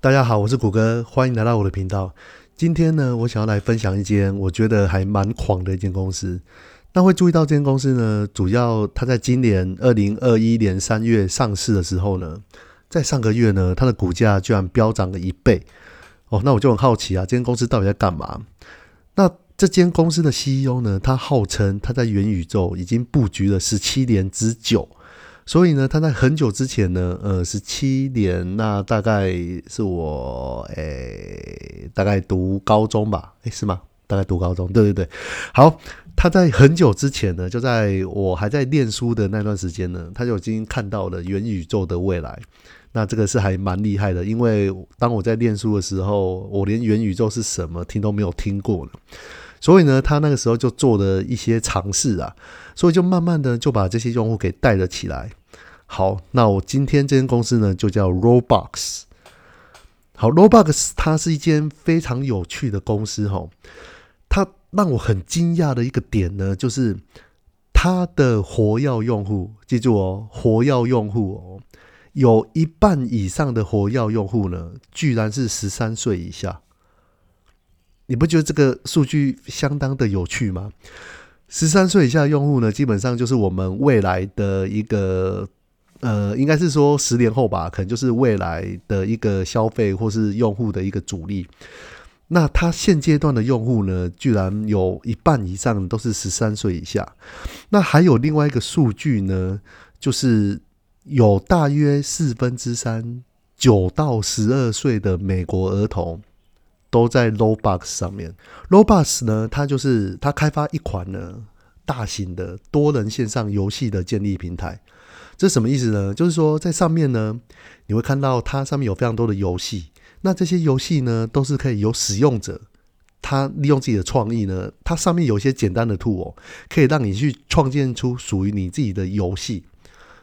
大家好，我是谷歌，欢迎来到我的频道。今天呢，我想要来分享一间我觉得还蛮狂的一间公司。那会注意到这间公司呢，主要它在今年二零二一年三月上市的时候呢，在上个月呢，它的股价居然飙涨了一倍。哦，那我就很好奇啊，这间公司到底在干嘛？那这间公司的 CEO 呢，他号称他在元宇宙已经布局了十七年之久。所以呢，他在很久之前呢，呃，十七年，那大概是我诶，大概读高中吧，诶，是吗？大概读高中，对对对。好，他在很久之前呢，就在我还在念书的那段时间呢，他就已经看到了元宇宙的未来。那这个是还蛮厉害的，因为当我在念书的时候，我连元宇宙是什么听都没有听过呢。所以呢，他那个时候就做了一些尝试啊，所以就慢慢的就把这些用户给带了起来。好，那我今天这间公司呢，就叫 Roblox。好，Roblox 它是一间非常有趣的公司哈。它让我很惊讶的一个点呢，就是它的活跃用户，记住哦，活跃用户哦，有一半以上的活跃用户呢，居然是十三岁以下。你不觉得这个数据相当的有趣吗？十三岁以下用户呢，基本上就是我们未来的一个。呃，应该是说十年后吧，可能就是未来的一个消费或是用户的一个主力。那他现阶段的用户呢，居然有一半以上都是十三岁以下。那还有另外一个数据呢，就是有大约四分之三九到十二岁的美国儿童都在 Lowbox 上面。Lowbox 呢，它就是它开发一款呢大型的多人线上游戏的建立平台。这什么意思呢？就是说，在上面呢，你会看到它上面有非常多的游戏。那这些游戏呢，都是可以由使用者他利用自己的创意呢，它上面有一些简单的 tool，可以让你去创建出属于你自己的游戏。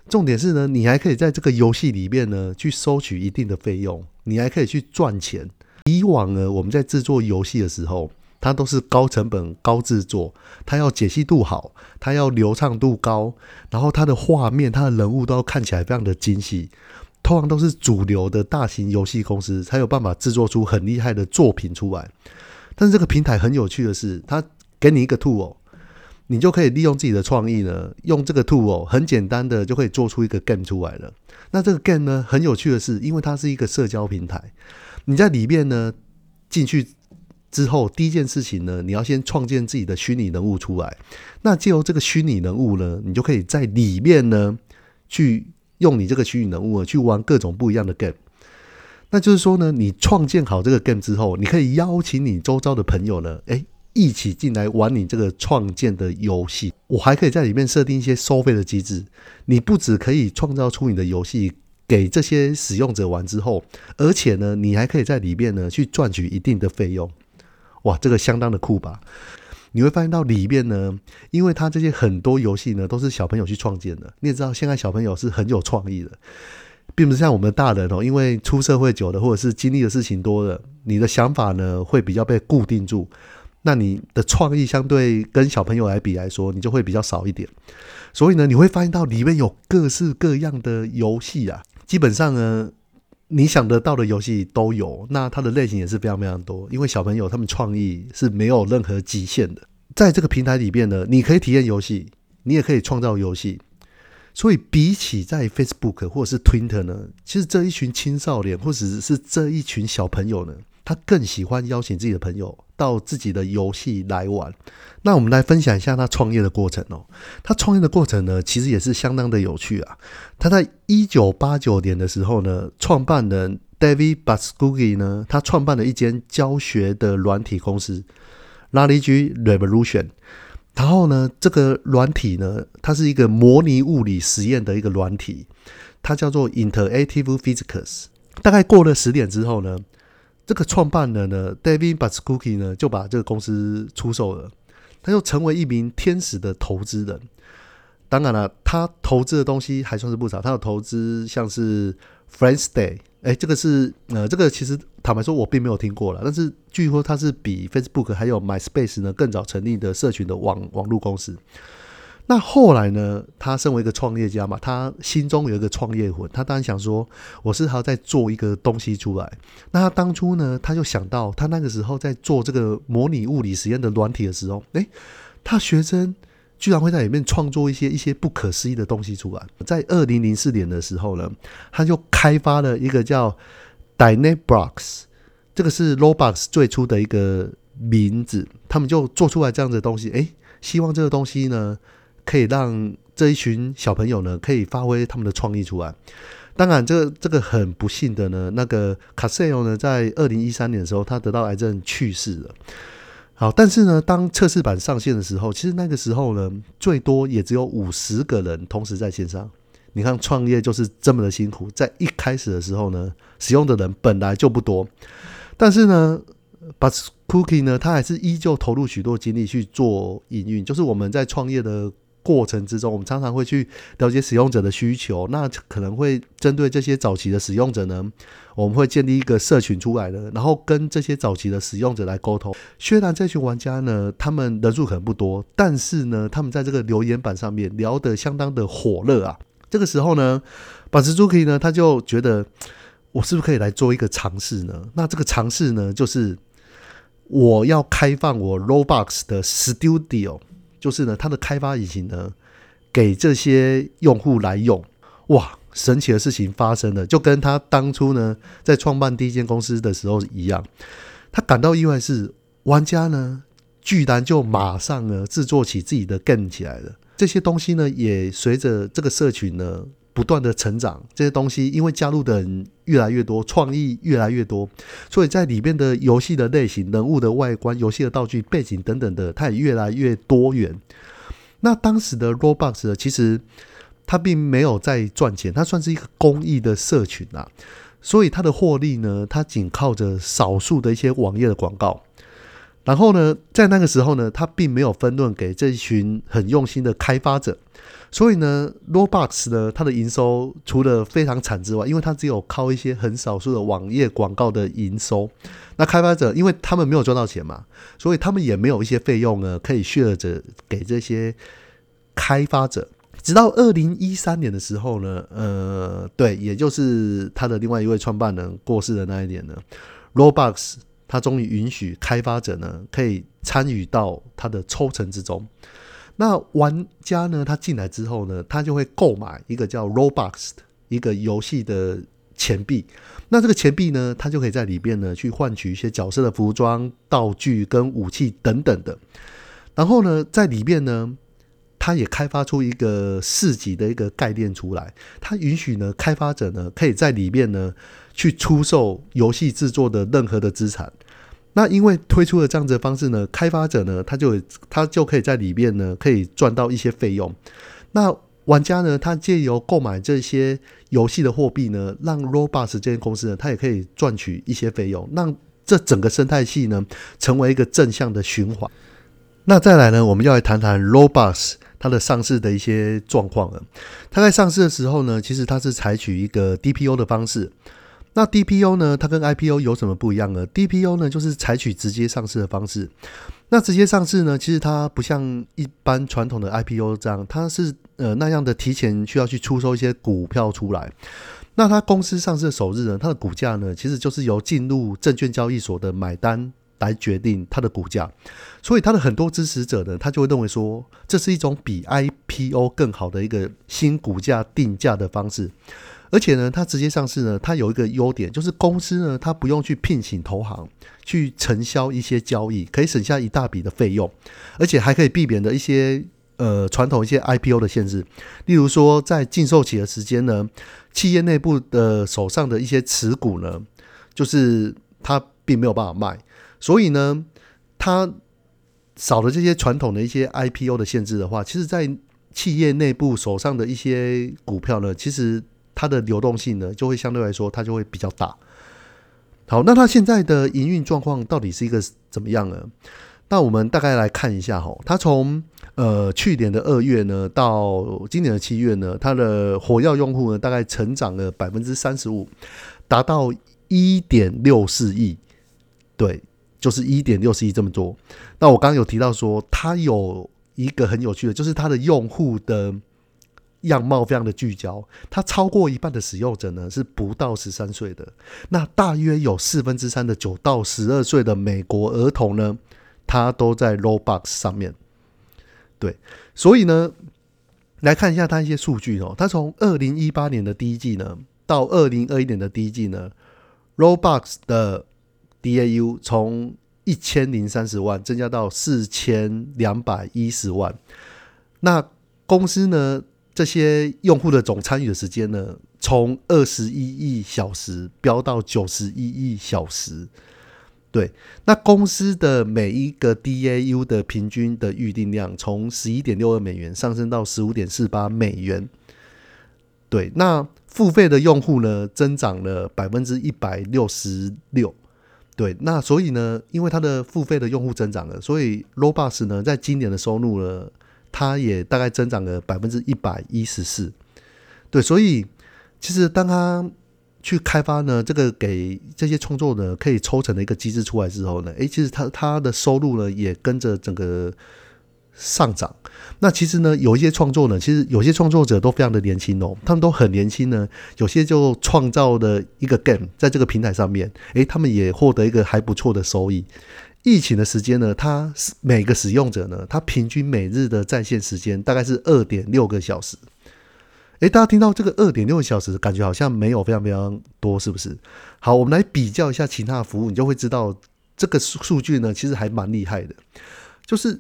重点是呢，你还可以在这个游戏里面呢，去收取一定的费用，你还可以去赚钱。以往呢，我们在制作游戏的时候。它都是高成本、高制作，它要解析度好，它要流畅度高，然后它的画面、它的人物都要看起来非常的精细。通常都是主流的大型游戏公司才有办法制作出很厉害的作品出来。但是这个平台很有趣的是，它给你一个 tool，你就可以利用自己的创意呢，用这个 tool 很简单的就可以做出一个 game 出来了。那这个 game 呢，很有趣的是，因为它是一个社交平台，你在里面呢进去。之后，第一件事情呢，你要先创建自己的虚拟人物出来。那借由这个虚拟人物呢，你就可以在里面呢，去用你这个虚拟人物去玩各种不一样的 game。那就是说呢，你创建好这个 game 之后，你可以邀请你周遭的朋友呢，诶，一起进来玩你这个创建的游戏。我还可以在里面设定一些收费的机制。你不只可以创造出你的游戏给这些使用者玩之后，而且呢，你还可以在里面呢去赚取一定的费用。哇，这个相当的酷吧？你会发现到里面呢，因为它这些很多游戏呢都是小朋友去创建的。你也知道，现在小朋友是很有创意的，并不是像我们大人哦，因为出社会久了或者是经历的事情多了，你的想法呢会比较被固定住，那你的创意相对跟小朋友来比来说，你就会比较少一点。所以呢，你会发现到里面有各式各样的游戏啊，基本上呢。你想得到的游戏都有，那它的类型也是非常非常多。因为小朋友他们创意是没有任何极限的，在这个平台里边呢，你可以体验游戏，你也可以创造游戏。所以比起在 Facebook 或者是 Twitter 呢，其实这一群青少年或者是这一群小朋友呢。他更喜欢邀请自己的朋友到自己的游戏来玩。那我们来分享一下他创业的过程哦。他创业的过程呢，其实也是相当的有趣啊。他在一九八九年的时候呢，创办人 David b a s k u g i 呢，他创办了一间教学的软体公司 l a r g Revolution。然后呢，这个软体呢，它是一个模拟物理实验的一个软体，它叫做 Interactive Physics。大概过了十点之后呢。这个创办人呢，David b a s k u k i 呢，就把这个公司出售了，他又成为一名天使的投资人。当然了，他投资的东西还算是不少，他有投资像是 Friends Day，哎，这个是呃，这个其实坦白说，我并没有听过了。但是据说它是比 Facebook 还有 MySpace 呢更早成立的社群的网网络公司。那后来呢？他身为一个创业家嘛，他心中有一个创业魂，他当然想说，我是还要再做一个东西出来。那他当初呢，他就想到，他那个时候在做这个模拟物理实验的软体的时候，诶，他学生居然会在里面创作一些一些不可思议的东西出来。在二零零四年的时候呢，他就开发了一个叫 Dynebox，这个是 Roblox 最初的一个名字。他们就做出来这样子的东西，诶，希望这个东西呢。可以让这一群小朋友呢，可以发挥他们的创意出来。当然，这个这个很不幸的呢，那个卡塞欧呢，在二零一三年的时候，他得到癌症去世了。好，但是呢，当测试版上线的时候，其实那个时候呢，最多也只有五十个人同时在线上。你看，创业就是这么的辛苦。在一开始的时候呢，使用的人本来就不多，但是呢。But Cookie 呢，他还是依旧投入许多精力去做营运。就是我们在创业的过程之中，我们常常会去了解使用者的需求。那可能会针对这些早期的使用者呢，我们会建立一个社群出来的，然后跟这些早期的使用者来沟通。虽然这群玩家呢，他们人数可能不多，但是呢，他们在这个留言板上面聊得相当的火热啊。这个时候呢，But Cookie 呢，他就觉得我是不是可以来做一个尝试呢？那这个尝试呢，就是。我要开放我 Roblox 的 Studio，就是呢，它的开发引擎呢，给这些用户来用。哇，神奇的事情发生了，就跟他当初呢在创办第一间公司的时候一样。他感到意外是，玩家呢居然就马上呢制作起自己的 game 起来了。这些东西呢，也随着这个社群呢。不断的成长，这些东西因为加入的人越来越多，创意越来越多，所以在里面的游戏的类型、人物的外观、游戏的道具、背景等等的，它也越来越多元。那当时的 Roblox 其实它并没有在赚钱，它算是一个公益的社群啊，所以它的获利呢，它仅靠着少数的一些网页的广告。然后呢，在那个时候呢，他并没有分论给这一群很用心的开发者。所以呢，Roblox 呢，它的营收除了非常惨之外，因为它只有靠一些很少数的网页广告的营收。那开发者，因为他们没有赚到钱嘛，所以他们也没有一些费用呢，可以 share 着给这些开发者。直到二零一三年的时候呢，呃，对，也就是他的另外一位创办人过世的那一年呢，Roblox 他终于允许开发者呢，可以参与到他的抽成之中。那玩家呢？他进来之后呢，他就会购买一个叫 Robux 的一个游戏的钱币。那这个钱币呢，他就可以在里边呢去换取一些角色的服装、道具跟武器等等的。然后呢，在里面呢，他也开发出一个市级的一个概念出来。他允许呢，开发者呢可以在里面呢去出售游戏制作的任何的资产。那因为推出了这样子的方式呢，开发者呢，他就他就可以在里面呢，可以赚到一些费用。那玩家呢，他借由购买这些游戏的货币呢，让 Robust 这间公司呢，他也可以赚取一些费用，让这整个生态系呢，成为一个正向的循环。那再来呢，我们要来谈谈 Robust 它的上市的一些状况了。它在上市的时候呢，其实它是采取一个 DPO 的方式。那 DPO 呢？它跟 IPO 有什么不一样呢？DPO 呢，就是采取直接上市的方式。那直接上市呢，其实它不像一般传统的 IPO 这样，它是呃那样的提前需要去出售一些股票出来。那它公司上市首日呢，它的股价呢，其实就是由进入证券交易所的买单来决定它的股价。所以它的很多支持者呢，他就会认为说，这是一种比 IPO 更好的一个新股价定价的方式。而且呢，它直接上市呢，它有一个优点，就是公司呢，它不用去聘请投行去承销一些交易，可以省下一大笔的费用，而且还可以避免的一些呃传统一些 IPO 的限制，例如说在禁售期的时间呢，企业内部的手上的一些持股呢，就是它并没有办法卖，所以呢，它少了这些传统的一些 IPO 的限制的话，其实在企业内部手上的一些股票呢，其实。它的流动性呢，就会相对来说，它就会比较大。好，那它现在的营运状况到底是一个怎么样呢？那我们大概来看一下哈，它从呃去年的二月呢，到今年的七月呢，它的火药用户呢，大概成长了百分之三十五，达到一点六四亿。对，就是一点六四亿这么多。那我刚刚有提到说，它有一个很有趣的，就是它的用户的样貌非常的聚焦，它超过一半的使用者呢是不到十三岁的，那大约有四分之三的九到十二岁的美国儿童呢，他都在 Roblox 上面。对，所以呢，来看一下它一些数据哦，它从二零一八年的第一季呢，到二零二一年的第一季呢，Roblox 的 DAU 从一千零三十万增加到四千两百一十万，那公司呢？这些用户的总参与的时间呢，从二十一亿小时飙到九十一亿小时。对，那公司的每一个 DAU 的平均的预订量，从十一点六二美元上升到十五点四八美元。对，那付费的用户呢，增长了百分之一百六十六。对，那所以呢，因为它的付费的用户增长了，所以 Robust 呢，在今年的收入呢，它也大概增长了百分之一百一十四。对，所以其实当他去开发呢，这个给这些创作者可以抽成的一个机制出来之后呢，诶，其实他他的收入呢也跟着整个。上涨，那其实呢，有一些创作呢，其实有些创作者都非常的年轻哦，他们都很年轻呢。有些就创造了一个 game 在这个平台上面，诶，他们也获得一个还不错的收益。疫情的时间呢，它每个使用者呢，他平均每日的在线时间大概是二点六个小时。诶，大家听到这个二点六个小时，感觉好像没有非常非常多，是不是？好，我们来比较一下其他的服务，你就会知道这个数数据呢，其实还蛮厉害的，就是。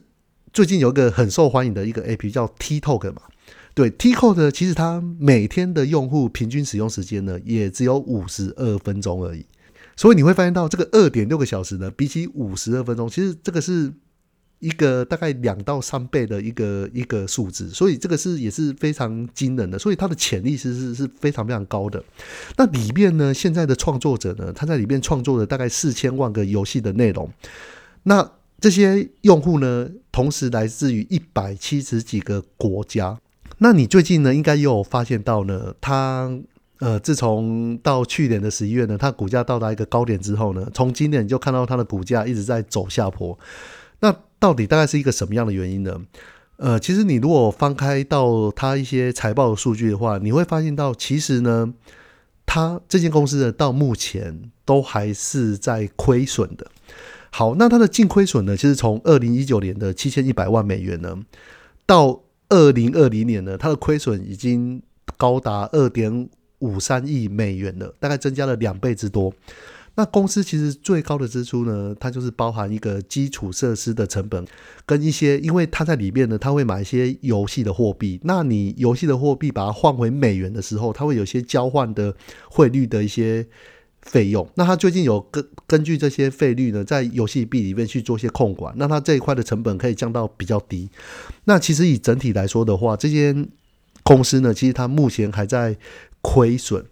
最近有一个很受欢迎的一个 A P P 叫 TikTok 嘛，对 TikTok 其实它每天的用户平均使用时间呢，也只有五十二分钟而已。所以你会发现到这个二点六个小时呢，比起五十二分钟，其实这个是一个大概两到三倍的一个一个数字。所以这个是也是非常惊人的，所以它的潜力是是是非常非常高的。那里面呢，现在的创作者呢，他在里面创作了大概四千万个游戏的内容。那这些用户呢，同时来自于一百七十几个国家。那你最近呢，应该也有发现到呢，它呃，自从到去年的十一月呢，它股价到达一个高点之后呢，从今年就看到它的股价一直在走下坡。那到底大概是一个什么样的原因呢？呃，其实你如果翻开到它一些财报的数据的话，你会发现到，其实呢，它这间公司呢，到目前都还是在亏损的。好，那它的净亏损呢？其实从二零一九年的七千一百万美元呢，到二零二零年呢，它的亏损已经高达二点五三亿美元了，大概增加了两倍之多。那公司其实最高的支出呢，它就是包含一个基础设施的成本，跟一些，因为它在里面呢，它会买一些游戏的货币。那你游戏的货币把它换回美元的时候，它会有些交换的汇率的一些。费用，那他最近有根根据这些费率呢，在游戏币里面去做一些控管，那他这一块的成本可以降到比较低。那其实以整体来说的话，这间公司呢，其实它目前还在亏损。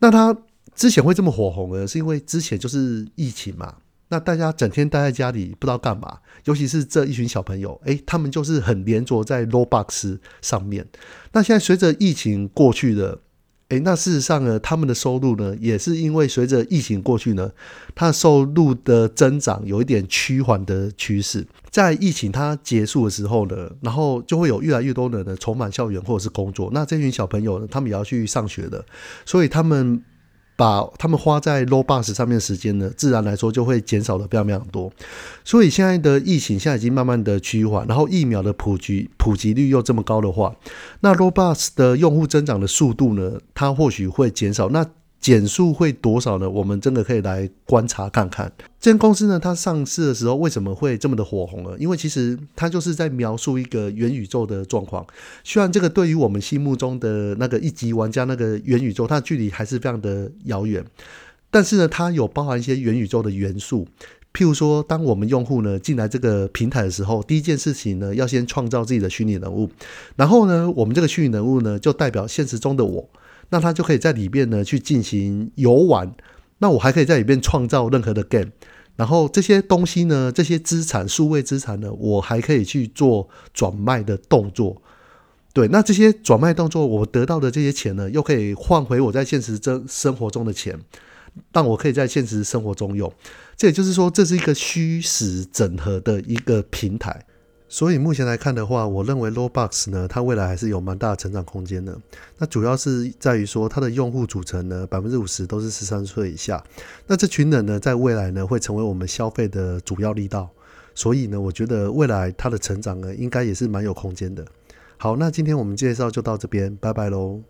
那他之前会这么火红呢，是因为之前就是疫情嘛，那大家整天待在家里不知道干嘛，尤其是这一群小朋友，诶，他们就是很连着在 Roblox 上面。那现在随着疫情过去的。诶，那事实上呢，他们的收入呢，也是因为随着疫情过去呢，他的收入的增长有一点趋缓的趋势。在疫情它结束的时候呢，然后就会有越来越多的人呢重返校园或者是工作。那这群小朋友呢，他们也要去上学的，所以他们。把他们花在 low bus 上面的时间呢，自然来说就会减少的非常非常多。所以现在的疫情现在已经慢慢的趋缓，然后疫苗的普及普及率又这么高的话，那 low bus 的用户增长的速度呢，它或许会减少。那减速会多少呢？我们真的可以来观察看看。这间公司呢，它上市的时候为什么会这么的火红呢？因为其实它就是在描述一个元宇宙的状况。虽然这个对于我们心目中的那个一级玩家那个元宇宙，它的距离还是非常的遥远，但是呢，它有包含一些元宇宙的元素。譬如说，当我们用户呢进来这个平台的时候，第一件事情呢，要先创造自己的虚拟人物，然后呢，我们这个虚拟人物呢，就代表现实中的我。那他就可以在里面呢去进行游玩，那我还可以在里面创造任何的 game，然后这些东西呢，这些资产、数位资产呢，我还可以去做转卖的动作。对，那这些转卖动作，我得到的这些钱呢，又可以换回我在现实生生活中的钱，让我可以在现实生活中用。这也就是说，这是一个虚实整合的一个平台。所以目前来看的话，我认为 Roblox 呢，它未来还是有蛮大的成长空间的。那主要是在于说，它的用户组成呢，百分之五十都是十三岁以下。那这群人呢，在未来呢，会成为我们消费的主要力道。所以呢，我觉得未来它的成长呢，应该也是蛮有空间的。好，那今天我们介绍就到这边，拜拜喽。